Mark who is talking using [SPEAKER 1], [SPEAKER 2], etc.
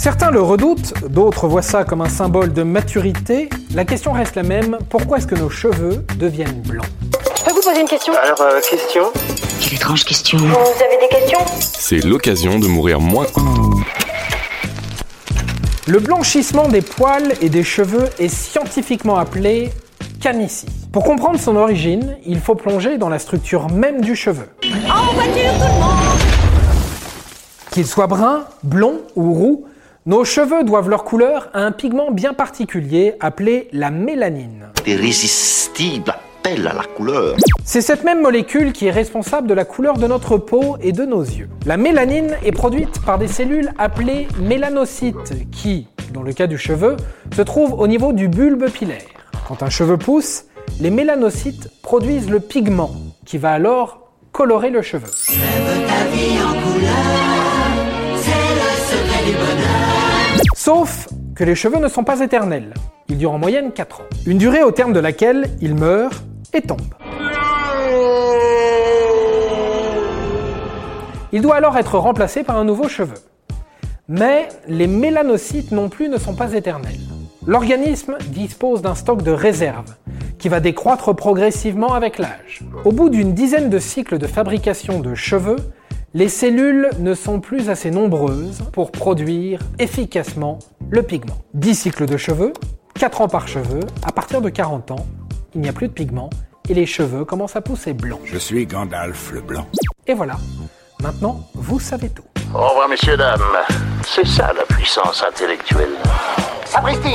[SPEAKER 1] Certains le redoutent, d'autres voient ça comme un symbole de maturité. La question reste la même, pourquoi est-ce que nos cheveux deviennent blancs?
[SPEAKER 2] Je peux vous poser une question?
[SPEAKER 3] Alors, euh, question?
[SPEAKER 4] Quelle étrange question.
[SPEAKER 2] Vous avez des questions?
[SPEAKER 5] C'est l'occasion de mourir moins.
[SPEAKER 1] Le blanchissement des poils et des cheveux est scientifiquement appelé canicie. Pour comprendre son origine, il faut plonger dans la structure même du cheveu.
[SPEAKER 2] En voiture, tout le monde
[SPEAKER 1] Qu'ils soient bruns, blonds ou roux, nos cheveux doivent leur couleur à un pigment bien particulier appelé la mélanine.
[SPEAKER 6] Irrésistible appel à la couleur.
[SPEAKER 1] C'est cette même molécule qui est responsable de la couleur de notre peau et de nos yeux. La mélanine est produite par des cellules appelées mélanocytes qui, dans le cas du cheveu, se trouvent au niveau du bulbe pilaire. Quand un cheveu pousse, les mélanocytes produisent le pigment qui va alors colorer le cheveu. Sauf que les cheveux ne sont pas éternels. Ils durent en moyenne 4 ans. Une durée au terme de laquelle ils meurent et tombent. Il doit alors être remplacé par un nouveau cheveu. Mais les mélanocytes non plus ne sont pas éternels. L'organisme dispose d'un stock de réserve qui va décroître progressivement avec l'âge. Au bout d'une dizaine de cycles de fabrication de cheveux, les cellules ne sont plus assez nombreuses pour produire efficacement le pigment. 10 cycles de cheveux, 4 ans par cheveu, à partir de 40 ans, il n'y a plus de pigment et les cheveux commencent à pousser blancs.
[SPEAKER 7] Je suis Gandalf le Blanc.
[SPEAKER 1] Et voilà, maintenant vous savez tout.
[SPEAKER 6] Au revoir, messieurs, dames. C'est ça la puissance intellectuelle.
[SPEAKER 3] Sapristi